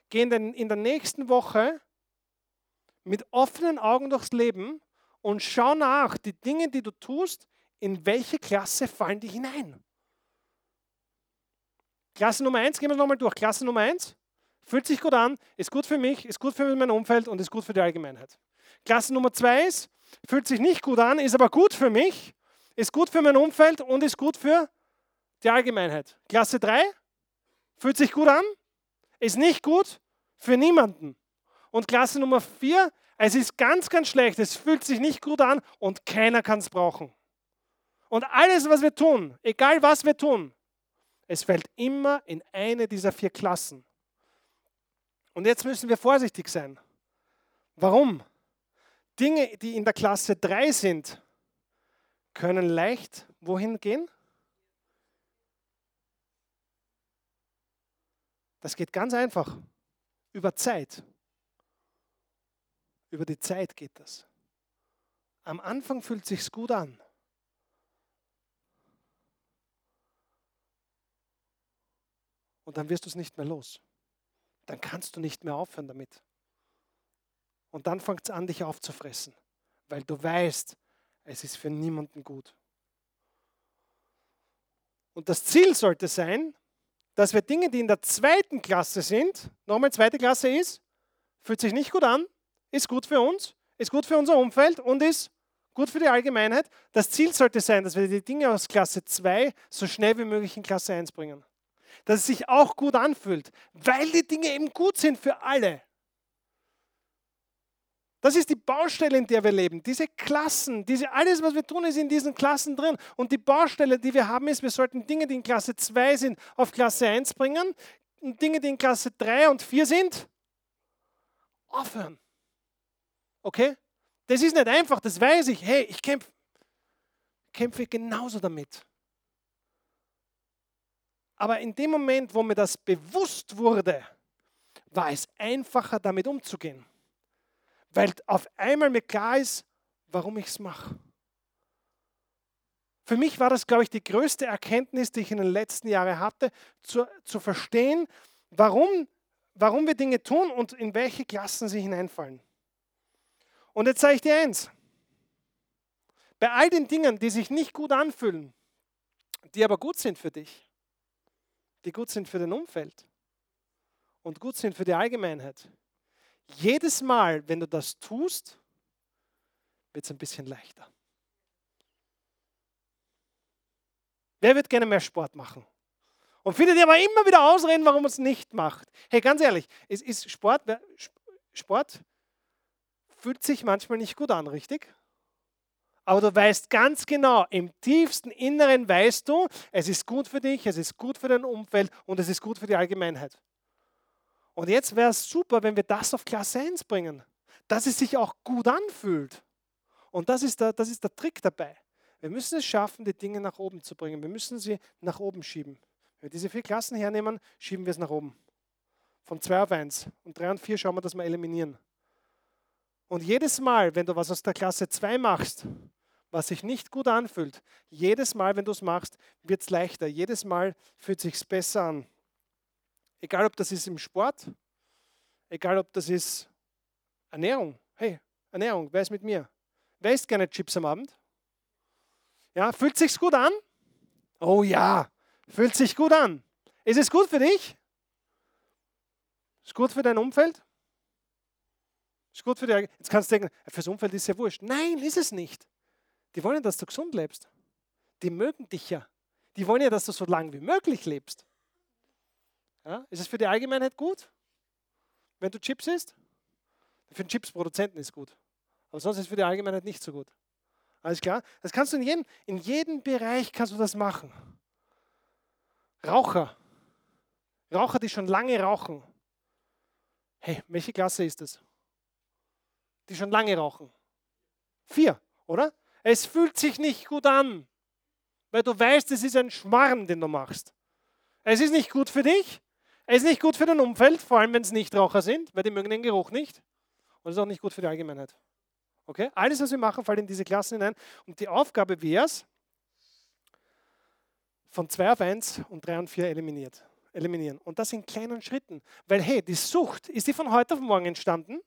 Geh in, den, in der nächsten Woche mit offenen Augen durchs Leben und schau nach, die Dinge, die du tust, in welche Klasse fallen die hinein. Klasse Nummer eins, gehen wir nochmal durch. Klasse Nummer eins, fühlt sich gut an, ist gut für mich, ist gut für mein Umfeld und ist gut für die Allgemeinheit. Klasse Nummer zwei ist, fühlt sich nicht gut an, ist aber gut für mich, ist gut für mein Umfeld und ist gut für die Allgemeinheit. Klasse 3 fühlt sich gut an, ist nicht gut für niemanden. Und Klasse Nummer 4, es ist ganz, ganz schlecht, es fühlt sich nicht gut an und keiner kann es brauchen. Und alles, was wir tun, egal was wir tun, es fällt immer in eine dieser vier Klassen. Und jetzt müssen wir vorsichtig sein. Warum? Dinge, die in der Klasse 3 sind, können leicht wohin gehen? Das geht ganz einfach. Über Zeit. Über die Zeit geht das. Am Anfang fühlt es sich gut an. Und dann wirst du es nicht mehr los. Dann kannst du nicht mehr aufhören damit. Und dann fängt es an, dich aufzufressen, weil du weißt, es ist für niemanden gut. Und das Ziel sollte sein, dass wir Dinge, die in der zweiten Klasse sind, nochmal zweite Klasse ist, fühlt sich nicht gut an, ist gut für uns, ist gut für unser Umfeld und ist gut für die Allgemeinheit. Das Ziel sollte sein, dass wir die Dinge aus Klasse 2 so schnell wie möglich in Klasse 1 bringen. Dass es sich auch gut anfühlt, weil die Dinge eben gut sind für alle. Das ist die Baustelle, in der wir leben. Diese Klassen, diese, alles, was wir tun, ist in diesen Klassen drin. Und die Baustelle, die wir haben, ist, wir sollten Dinge, die in Klasse 2 sind, auf Klasse 1 bringen. Und Dinge, die in Klasse 3 und 4 sind, aufhören. Okay? Das ist nicht einfach, das weiß ich. Hey, ich kämpfe kämpfe genauso damit. Aber in dem Moment, wo mir das bewusst wurde, war es einfacher, damit umzugehen weil auf einmal mir klar ist, warum ich es mache. Für mich war das, glaube ich, die größte Erkenntnis, die ich in den letzten Jahren hatte, zu, zu verstehen, warum, warum wir Dinge tun und in welche Klassen sie hineinfallen. Und jetzt sage ich dir eins. Bei all den Dingen, die sich nicht gut anfühlen, die aber gut sind für dich, die gut sind für dein Umfeld und gut sind für die Allgemeinheit, jedes Mal, wenn du das tust, wird es ein bisschen leichter. Wer wird gerne mehr Sport machen? Und viele, die aber immer wieder ausreden, warum man es nicht macht. Hey, ganz ehrlich, es ist Sport, Sport fühlt sich manchmal nicht gut an, richtig? Aber du weißt ganz genau, im tiefsten Inneren weißt du, es ist gut für dich, es ist gut für dein Umfeld und es ist gut für die Allgemeinheit. Und jetzt wäre es super, wenn wir das auf Klasse 1 bringen, dass es sich auch gut anfühlt. Und das ist, der, das ist der Trick dabei. Wir müssen es schaffen, die Dinge nach oben zu bringen. Wir müssen sie nach oben schieben. Wenn wir diese vier Klassen hernehmen, schieben wir es nach oben. Von 2 auf 1. Und 3 und 4 schauen wir, dass wir eliminieren. Und jedes Mal, wenn du was aus der Klasse 2 machst, was sich nicht gut anfühlt, jedes Mal, wenn du es machst, wird es leichter. Jedes Mal fühlt es sich besser an. Egal, ob das ist im Sport, egal, ob das ist Ernährung. Hey, Ernährung, wer ist mit mir? Wer isst gerne Chips am Abend? Ja, fühlt sich's gut an? Oh ja, fühlt sich gut an. Ist es gut für dich? Ist gut für dein Umfeld? Ist gut für dich? Jetzt kannst du denken, fürs Umfeld ist ja wurscht. Nein, ist es nicht. Die wollen, dass du gesund lebst. Die mögen dich ja. Die wollen ja, dass du so lange wie möglich lebst. Ja? Ist es für die Allgemeinheit gut, wenn du Chips isst? Für den Chipsproduzenten ist gut. Aber sonst ist es für die Allgemeinheit nicht so gut. Alles klar? Das kannst du in jedem, in jedem Bereich kannst du das machen. Raucher. Raucher, die schon lange rauchen. Hey, welche Klasse ist das? Die schon lange rauchen. Vier, oder? Es fühlt sich nicht gut an, weil du weißt, es ist ein Schmarrn, den du machst. Es ist nicht gut für dich, es ist nicht gut für dein Umfeld, vor allem wenn es Nichtraucher sind, weil die mögen den Geruch nicht. Und es ist auch nicht gut für die Allgemeinheit. Okay? Alles, was wir machen, fällt in diese Klassen hinein. Und die Aufgabe wäre es, von 2 auf 1 und 3 und 4 eliminiert, eliminieren. Und das in kleinen Schritten. Weil, hey, die Sucht, ist die von heute auf morgen entstanden?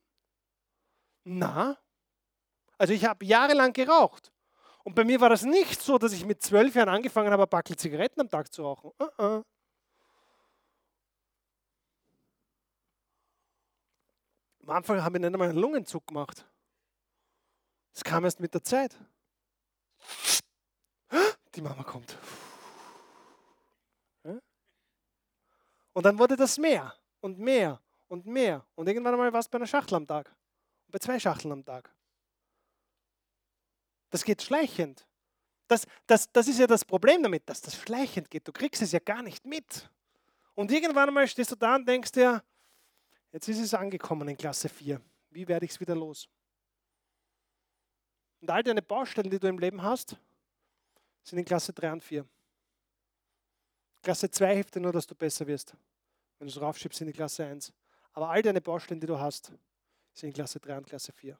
Na. Also ich habe jahrelang geraucht. Und bei mir war das nicht so, dass ich mit zwölf Jahren angefangen habe, ein Backel Zigaretten am Tag zu rauchen. Uh -uh. Am Anfang habe ich nicht einmal einen Lungenzug gemacht. Das kam erst mit der Zeit. Die Mama kommt. Und dann wurde das mehr und mehr und mehr. Und irgendwann einmal war es bei einer Schachtel am Tag. Bei zwei Schachteln am Tag. Das geht schleichend. Das, das, das ist ja das Problem damit, dass das schleichend geht. Du kriegst es ja gar nicht mit. Und irgendwann einmal stehst du da und denkst dir, jetzt ist es angekommen in Klasse 4. Wie werde ich es wieder los? Und all deine Baustellen, die du im Leben hast, sind in Klasse 3 und 4. Klasse 2 hilft dir nur, dass du besser wirst, wenn du es raufschiebst in die Klasse 1. Aber all deine Baustellen, die du hast, sind in Klasse 3 und Klasse 4.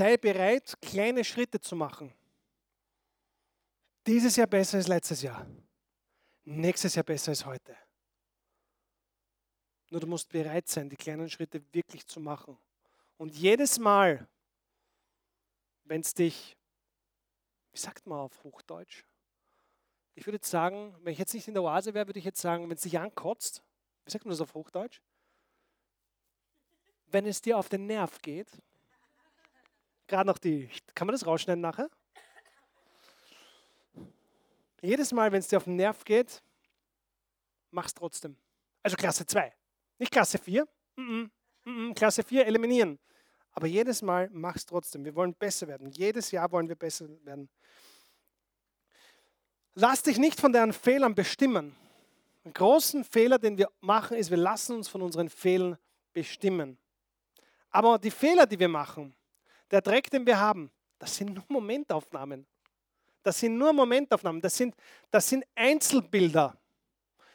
Sei bereit, kleine Schritte zu machen. Dieses Jahr besser als letztes Jahr. Nächstes Jahr besser als heute. Nur du musst bereit sein, die kleinen Schritte wirklich zu machen. Und jedes Mal, wenn es dich, wie sagt man auf Hochdeutsch? Ich würde jetzt sagen, wenn ich jetzt nicht in der Oase wäre, würde ich jetzt sagen, wenn es dich ankotzt, wie sagt man das auf Hochdeutsch? Wenn es dir auf den Nerv geht, gerade noch die, kann man das rausschneiden nachher? Jedes Mal, wenn es dir auf den Nerv geht, mach es trotzdem. Also Klasse 2, nicht Klasse 4. Mm -mm, mm Klasse 4 eliminieren. Aber jedes Mal mach es trotzdem. Wir wollen besser werden. Jedes Jahr wollen wir besser werden. Lass dich nicht von deinen Fehlern bestimmen. Ein großen Fehler, den wir machen, ist, wir lassen uns von unseren Fehlern bestimmen. Aber die Fehler, die wir machen, der Dreck, den wir haben, das sind nur Momentaufnahmen. Das sind nur Momentaufnahmen. Das sind, das sind Einzelbilder.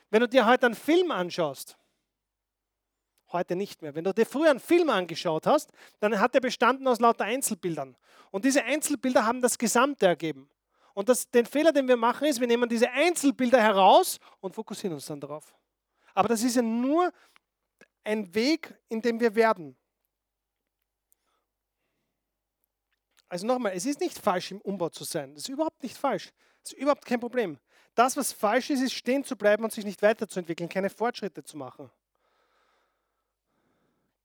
Wenn du dir heute einen Film anschaust, heute nicht mehr. Wenn du dir früher einen Film angeschaut hast, dann hat er bestanden aus lauter Einzelbildern. Und diese Einzelbilder haben das Gesamte ergeben. Und das, den Fehler, den wir machen, ist, wir nehmen diese Einzelbilder heraus und fokussieren uns dann darauf. Aber das ist ja nur ein Weg, in dem wir werden. Also nochmal, es ist nicht falsch, im Umbau zu sein. Das ist überhaupt nicht falsch. Das ist überhaupt kein Problem. Das, was falsch ist, ist stehen zu bleiben und sich nicht weiterzuentwickeln, keine Fortschritte zu machen.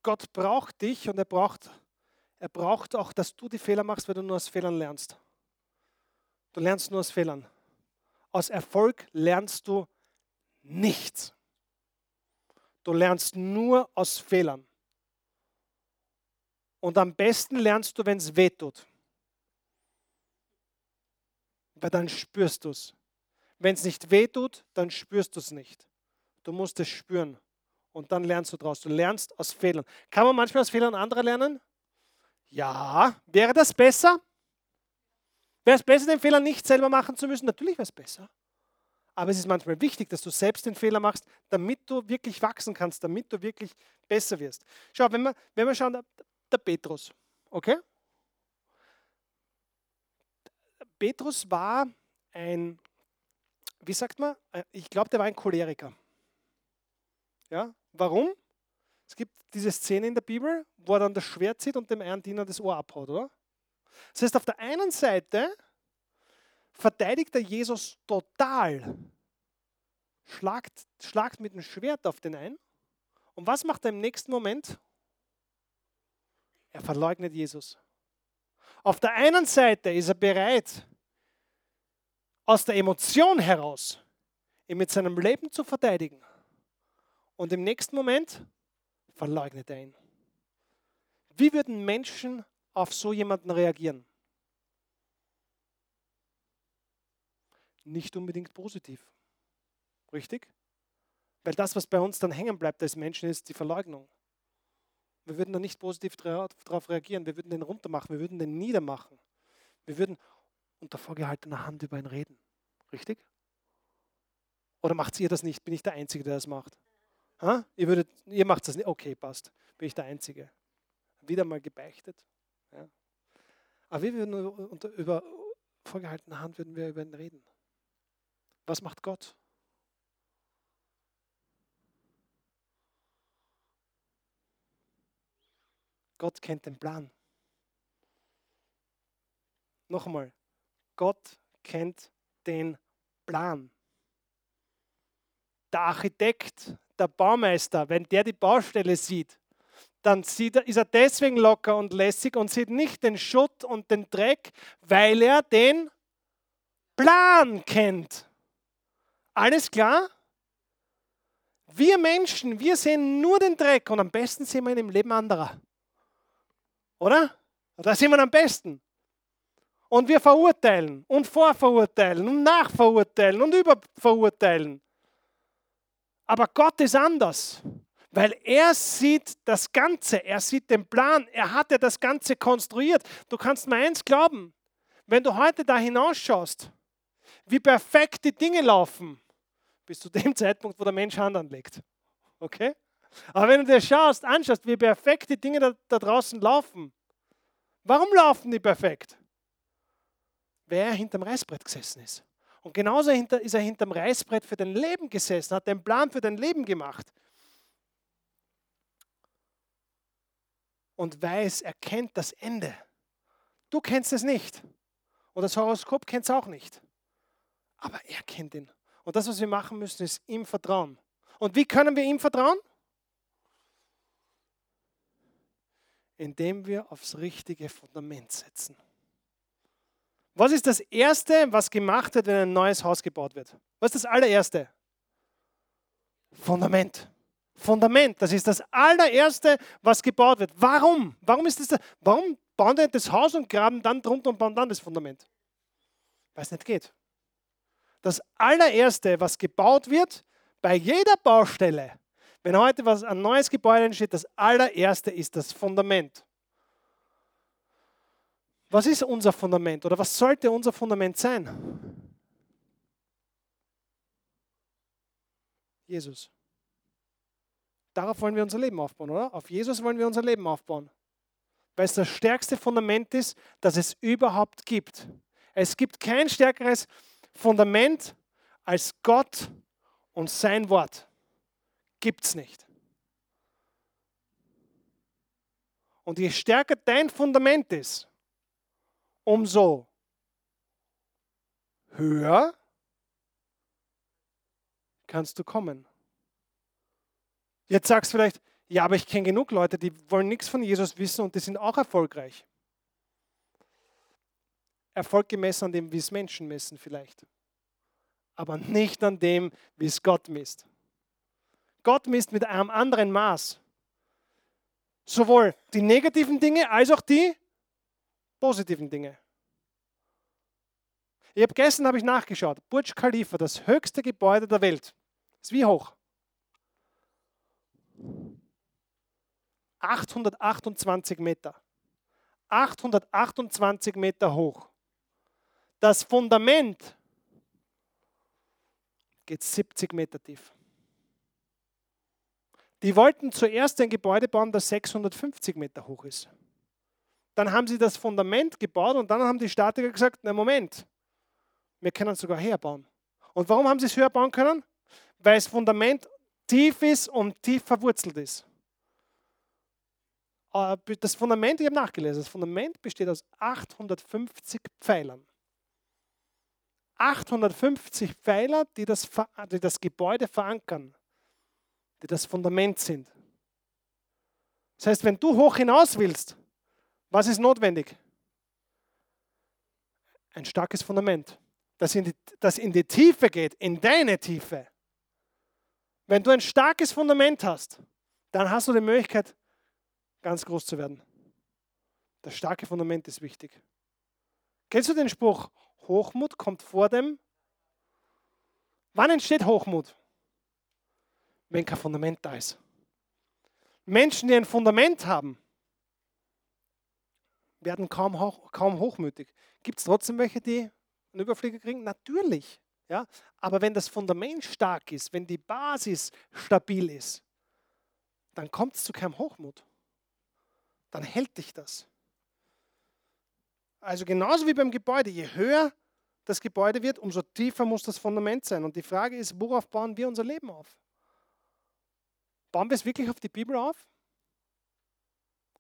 Gott braucht dich und er braucht, er braucht auch, dass du die Fehler machst, weil du nur aus Fehlern lernst. Du lernst nur aus Fehlern. Aus Erfolg lernst du nichts. Du lernst nur aus Fehlern. Und am besten lernst du, wenn es weh tut. Weil dann spürst du es. Wenn es nicht weh tut, dann spürst du es nicht. Du musst es spüren. Und dann lernst du daraus. Du lernst aus Fehlern. Kann man manchmal aus Fehlern anderer lernen? Ja. Wäre das besser? Wäre es besser, den Fehler nicht selber machen zu müssen? Natürlich wäre es besser. Aber es ist manchmal wichtig, dass du selbst den Fehler machst, damit du wirklich wachsen kannst, damit du wirklich besser wirst. Schau, wenn wir, wenn wir schauen, der, der Petrus, okay? Petrus war ein, wie sagt man, äh, ich glaube, der war ein Choleriker. Ja? Warum? Es gibt diese Szene in der Bibel, wo er dann das Schwert zieht und dem einen Diener das Ohr abhaut, oder? Das heißt, auf der einen Seite verteidigt er Jesus total, schlagt, schlagt mit dem Schwert auf den ein. Und was macht er im nächsten Moment? Er verleugnet Jesus. Auf der einen Seite ist er bereit, aus der Emotion heraus ihn mit seinem Leben zu verteidigen. Und im nächsten Moment verleugnet er ihn. Wie würden Menschen auf so jemanden reagieren? Nicht unbedingt positiv. Richtig? Weil das, was bei uns dann hängen bleibt als Menschen, ist die Verleugnung. Wir würden dann nicht positiv darauf reagieren. Wir würden den runtermachen. Wir würden den niedermachen. Wir würden unter vorgehaltener Hand über ihn reden. Richtig? Oder macht ihr das nicht? Bin ich der Einzige, der das macht? Ha? Ihr, würdet, ihr macht das nicht? Okay, passt. Bin ich der Einzige. Wieder mal gebeichtet. Ja. Aber wir würden unter, über vorgehaltener Hand würden wir über ihn reden. Was macht Gott? Gott kennt den Plan. Noch einmal, Gott kennt den Plan. Der Architekt, der Baumeister, wenn der die Baustelle sieht, dann er, ist er deswegen locker und lässig und sieht nicht den Schutt und den Dreck, weil er den Plan kennt. Alles klar? Wir Menschen, wir sehen nur den Dreck und am besten sehen wir ihn im Leben anderer. Oder? Da sind wir am besten. Und wir verurteilen und vorverurteilen und nachverurteilen und überverurteilen. Aber Gott ist anders, weil er sieht das Ganze, er sieht den Plan, er hat ja das Ganze konstruiert. Du kannst mir eins glauben, wenn du heute da hinausschaust, wie perfekt die Dinge laufen, bis zu dem Zeitpunkt, wo der Mensch Hand anlegt. Okay? Aber wenn du dir schaust, anschaust, wie perfekt die Dinge da, da draußen laufen, warum laufen die perfekt? Wer hinterm Reißbrett gesessen ist. Und genauso ist er hinterm Reißbrett für dein Leben gesessen, hat den Plan für dein Leben gemacht. Und weiß, er kennt das Ende. Du kennst es nicht. Und das Horoskop kennt es auch nicht. Aber er kennt ihn. Und das, was wir machen müssen, ist ihm vertrauen. Und wie können wir ihm vertrauen? Indem wir aufs richtige Fundament setzen. Was ist das Erste, was gemacht wird, wenn ein neues Haus gebaut wird? Was ist das allererste? Fundament. Fundament, das ist das allererste, was gebaut wird. Warum? Warum ist das? Warum bauen die das Haus und graben dann drunter und bauen dann das Fundament? Weil es nicht geht. Das allererste, was gebaut wird, bei jeder Baustelle, wenn heute was, ein neues Gebäude entsteht, das allererste ist das Fundament. Was ist unser Fundament oder was sollte unser Fundament sein? Jesus. Darauf wollen wir unser Leben aufbauen, oder? Auf Jesus wollen wir unser Leben aufbauen. Weil es das stärkste Fundament ist, das es überhaupt gibt. Es gibt kein stärkeres Fundament als Gott und sein Wort. Gibt es nicht. Und je stärker dein Fundament ist, umso höher kannst du kommen. Jetzt sagst du vielleicht, ja, aber ich kenne genug Leute, die wollen nichts von Jesus wissen und die sind auch erfolgreich. Erfolg gemessen an dem, wie es Menschen messen vielleicht. Aber nicht an dem, wie es Gott misst. Gott misst mit einem anderen Maß. Sowohl die negativen Dinge als auch die positiven Dinge. Ich habe gestern habe ich nachgeschaut. Burj Khalifa, das höchste Gebäude der Welt. Ist wie hoch? 828 Meter. 828 Meter hoch. Das Fundament geht 70 Meter tief. Die wollten zuerst ein Gebäude bauen, das 650 Meter hoch ist. Dann haben sie das Fundament gebaut und dann haben die Statiker gesagt, na Moment, wir können es sogar höher bauen. Und warum haben sie es höher bauen können? Weil das Fundament tief ist und tief verwurzelt ist. Äh, das Fundament, ich habe nachgelesen, das Fundament besteht aus 850 Pfeilern. 850 Pfeiler, die das, die das Gebäude verankern, die das Fundament sind. Das heißt, wenn du hoch hinaus willst, was ist notwendig? Ein starkes Fundament, das in, die, das in die Tiefe geht, in deine Tiefe. Wenn du ein starkes Fundament hast, dann hast du die Möglichkeit, ganz groß zu werden. Das starke Fundament ist wichtig. Kennst du den Spruch, Hochmut kommt vor dem? Wann entsteht Hochmut? Wenn kein Fundament da ist. Menschen, die ein Fundament haben, werden kaum, hoch, kaum hochmütig. Gibt es trotzdem welche, die einen Überflieger kriegen? Natürlich. Ja? Aber wenn das Fundament stark ist, wenn die Basis stabil ist, dann kommt es zu keinem Hochmut. Dann hält dich das. Also genauso wie beim Gebäude, je höher das Gebäude wird, umso tiefer muss das Fundament sein. Und die Frage ist, worauf bauen wir unser Leben auf? Bauen wir es wirklich auf die Bibel auf?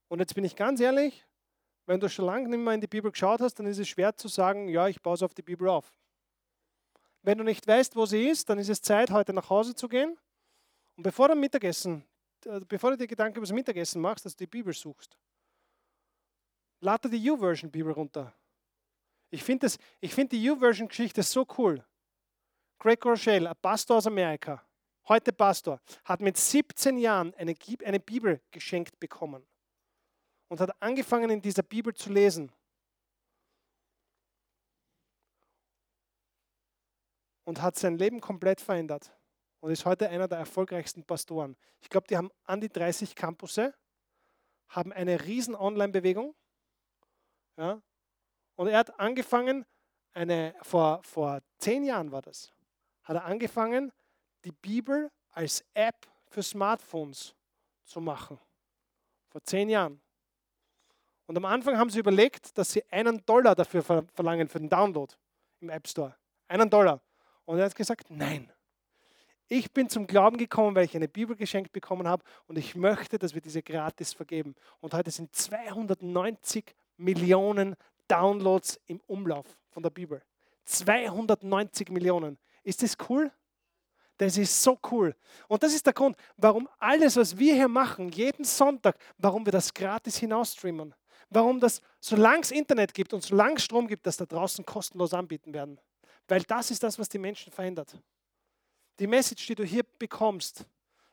Und jetzt bin ich ganz ehrlich, wenn du schon lange nicht mehr in die Bibel geschaut hast, dann ist es schwer zu sagen, ja, ich baue es auf die Bibel auf. Wenn du nicht weißt, wo sie ist, dann ist es Zeit, heute nach Hause zu gehen. Und bevor du Mittagessen, äh, bevor du dir Gedanken über das Mittagessen machst, dass du die Bibel suchst, lade die U-Version Bibel runter. Ich finde find die U-Version-Geschichte so cool. Greg Rochelle, ein Pastor aus Amerika, heute Pastor, hat mit 17 Jahren eine, eine Bibel geschenkt bekommen und hat angefangen, in dieser Bibel zu lesen. Und hat sein Leben komplett verändert und ist heute einer der erfolgreichsten Pastoren. Ich glaube, die haben an die 30 Campusse, haben eine riesen Online-Bewegung. Ja, und er hat angefangen, eine, vor, vor zehn Jahren war das, hat er angefangen, die Bibel als App für Smartphones zu machen. Vor zehn Jahren. Und am Anfang haben sie überlegt, dass sie einen Dollar dafür verlangen für den Download im App Store. Einen Dollar. Und er hat gesagt, nein. Ich bin zum Glauben gekommen, weil ich eine Bibel geschenkt bekommen habe und ich möchte, dass wir diese gratis vergeben. Und heute sind 290 Millionen Downloads im Umlauf von der Bibel. 290 Millionen. Ist das cool? Das ist so cool. Und das ist der Grund, warum alles, was wir hier machen, jeden Sonntag, warum wir das gratis hinausstreamen warum das, solange es Internet gibt und solange es Strom gibt, das da draußen kostenlos anbieten werden. Weil das ist das, was die Menschen verändert. Die Message, die du hier bekommst,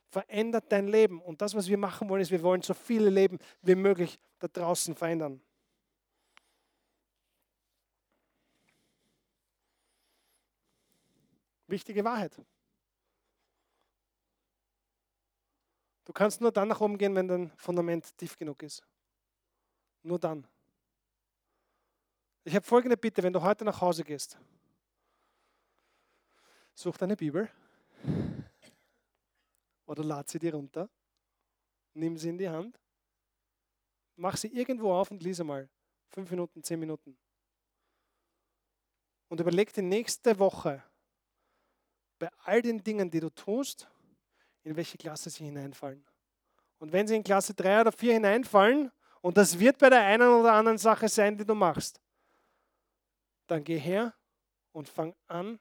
verändert dein Leben. Und das, was wir machen wollen, ist, wir wollen so viele Leben wie möglich da draußen verändern. Wichtige Wahrheit. Du kannst nur dann nach oben gehen, wenn dein Fundament tief genug ist. Nur dann. Ich habe folgende Bitte, wenn du heute nach Hause gehst. Such deine Bibel oder lad sie dir runter, nimm sie in die Hand, mach sie irgendwo auf und lese mal. Fünf Minuten, zehn Minuten. Und überleg die nächste Woche bei all den Dingen, die du tust, in welche Klasse sie hineinfallen. Und wenn sie in Klasse drei oder vier hineinfallen, und das wird bei der einen oder anderen Sache sein, die du machst. Dann geh her und fang an,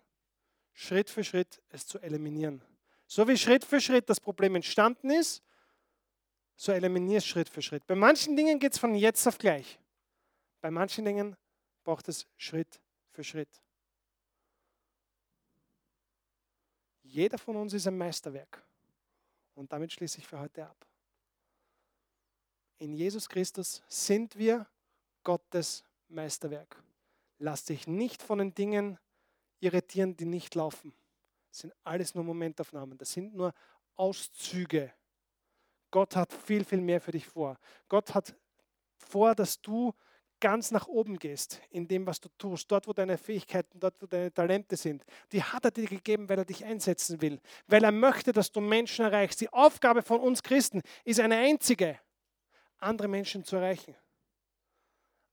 Schritt für Schritt es zu eliminieren. So wie Schritt für Schritt das Problem entstanden ist, so eliminierst es Schritt für Schritt. Bei manchen Dingen geht es von jetzt auf gleich. Bei manchen Dingen braucht es Schritt für Schritt. Jeder von uns ist ein Meisterwerk. Und damit schließe ich für heute ab. In Jesus Christus sind wir Gottes Meisterwerk. Lass dich nicht von den Dingen irritieren, die nicht laufen. Das sind alles nur Momentaufnahmen. Das sind nur Auszüge. Gott hat viel, viel mehr für dich vor. Gott hat vor, dass du ganz nach oben gehst in dem, was du tust, dort, wo deine Fähigkeiten, dort, wo deine Talente sind. Die hat er dir gegeben, weil er dich einsetzen will, weil er möchte, dass du Menschen erreichst. Die Aufgabe von uns Christen ist eine einzige andere Menschen zu erreichen.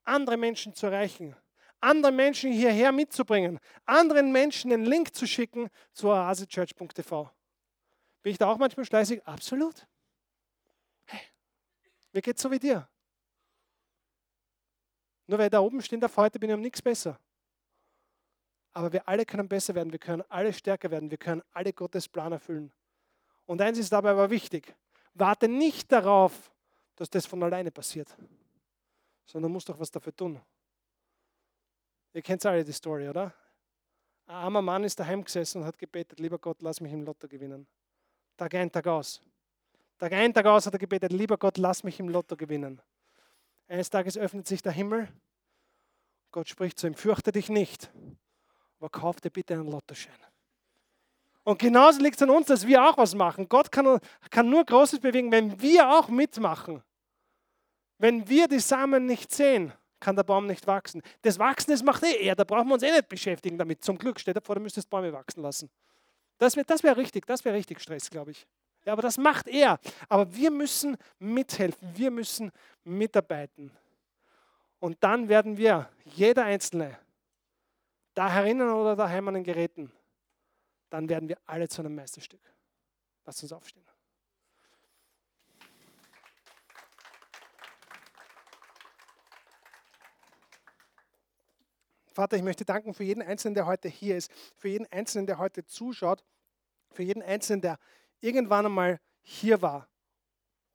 Andere Menschen zu erreichen. Andere Menschen hierher mitzubringen. Anderen Menschen den Link zu schicken zu oasechurch.tv. Bin ich da auch manchmal schleißig? Absolut. Hey, mir geht so wie dir. Nur weil da oben stehen darf, heute bin ich um nichts besser. Aber wir alle können besser werden, wir können alle stärker werden, wir können alle Gottes Plan erfüllen. Und eins ist dabei aber wichtig. Warte nicht darauf, dass das von alleine passiert, sondern musst doch was dafür tun. Ihr kennt alle die Story, oder? Ein armer Mann ist daheim gesessen und hat gebetet, lieber Gott, lass mich im Lotto gewinnen. Tag ein, Tag aus. Tag ein, Tag aus hat er gebetet, lieber Gott, lass mich im Lotto gewinnen. Eines Tages öffnet sich der Himmel. Gott spricht zu ihm, fürchte dich nicht, aber kauf dir bitte einen Lottoschein. Und genauso liegt es an uns, dass wir auch was machen. Gott kann, kann nur Großes bewegen, wenn wir auch mitmachen. Wenn wir die Samen nicht sehen, kann der Baum nicht wachsen. Das Wachsen, das macht eh er, da brauchen wir uns eh nicht beschäftigen damit. Zum Glück, steht davor, du müsstest Bäume wachsen lassen. Das wäre das wär richtig, das wäre richtig Stress, glaube ich. Ja, aber das macht er. Aber wir müssen mithelfen, wir müssen mitarbeiten. Und dann werden wir, jeder Einzelne, da herinnen oder daheim an den Geräten, dann werden wir alle zu einem Meisterstück. Lass uns aufstehen. Vater, ich möchte danken für jeden Einzelnen, der heute hier ist, für jeden Einzelnen, der heute zuschaut, für jeden Einzelnen, der irgendwann einmal hier war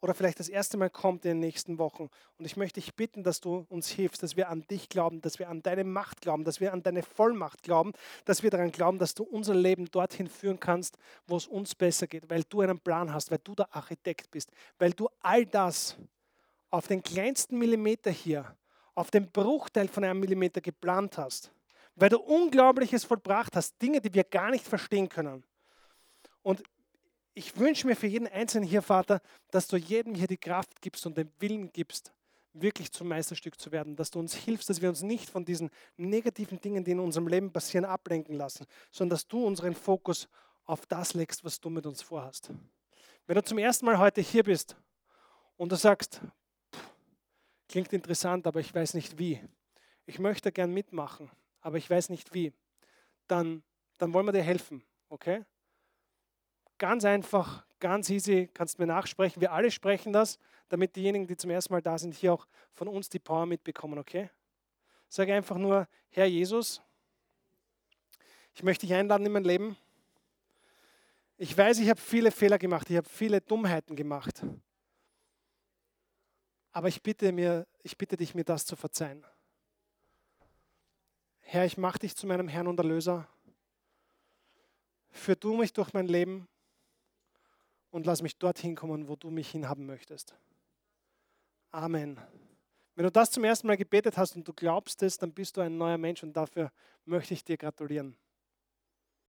oder vielleicht das erste Mal kommt in den nächsten Wochen. Und ich möchte dich bitten, dass du uns hilfst, dass wir an dich glauben, dass wir an deine Macht glauben, dass wir an deine Vollmacht glauben, dass wir daran glauben, dass du unser Leben dorthin führen kannst, wo es uns besser geht, weil du einen Plan hast, weil du der Architekt bist, weil du all das auf den kleinsten Millimeter hier, auf den Bruchteil von einem Millimeter geplant hast, weil du Unglaubliches vollbracht hast, Dinge, die wir gar nicht verstehen können. Und ich wünsche mir für jeden Einzelnen hier, Vater, dass du jedem hier die Kraft gibst und den Willen gibst, wirklich zum Meisterstück zu werden, dass du uns hilfst, dass wir uns nicht von diesen negativen Dingen, die in unserem Leben passieren, ablenken lassen, sondern dass du unseren Fokus auf das legst, was du mit uns vorhast. Wenn du zum ersten Mal heute hier bist und du sagst, klingt interessant, aber ich weiß nicht wie, ich möchte gern mitmachen, aber ich weiß nicht wie, dann, dann wollen wir dir helfen, okay? Ganz einfach, ganz easy, kannst mir nachsprechen. Wir alle sprechen das, damit diejenigen, die zum ersten Mal da sind, hier auch von uns die Power mitbekommen, okay? Sage einfach nur, Herr Jesus, ich möchte dich einladen in mein Leben. Ich weiß, ich habe viele Fehler gemacht, ich habe viele Dummheiten gemacht. Aber ich bitte, mir, ich bitte dich, mir das zu verzeihen. Herr, ich mache dich zu meinem Herrn und Erlöser. Führ du mich durch mein Leben und lass mich dorthin kommen, wo du mich hinhaben möchtest. Amen. Wenn du das zum ersten Mal gebetet hast und du glaubst es, dann bist du ein neuer Mensch und dafür möchte ich dir gratulieren.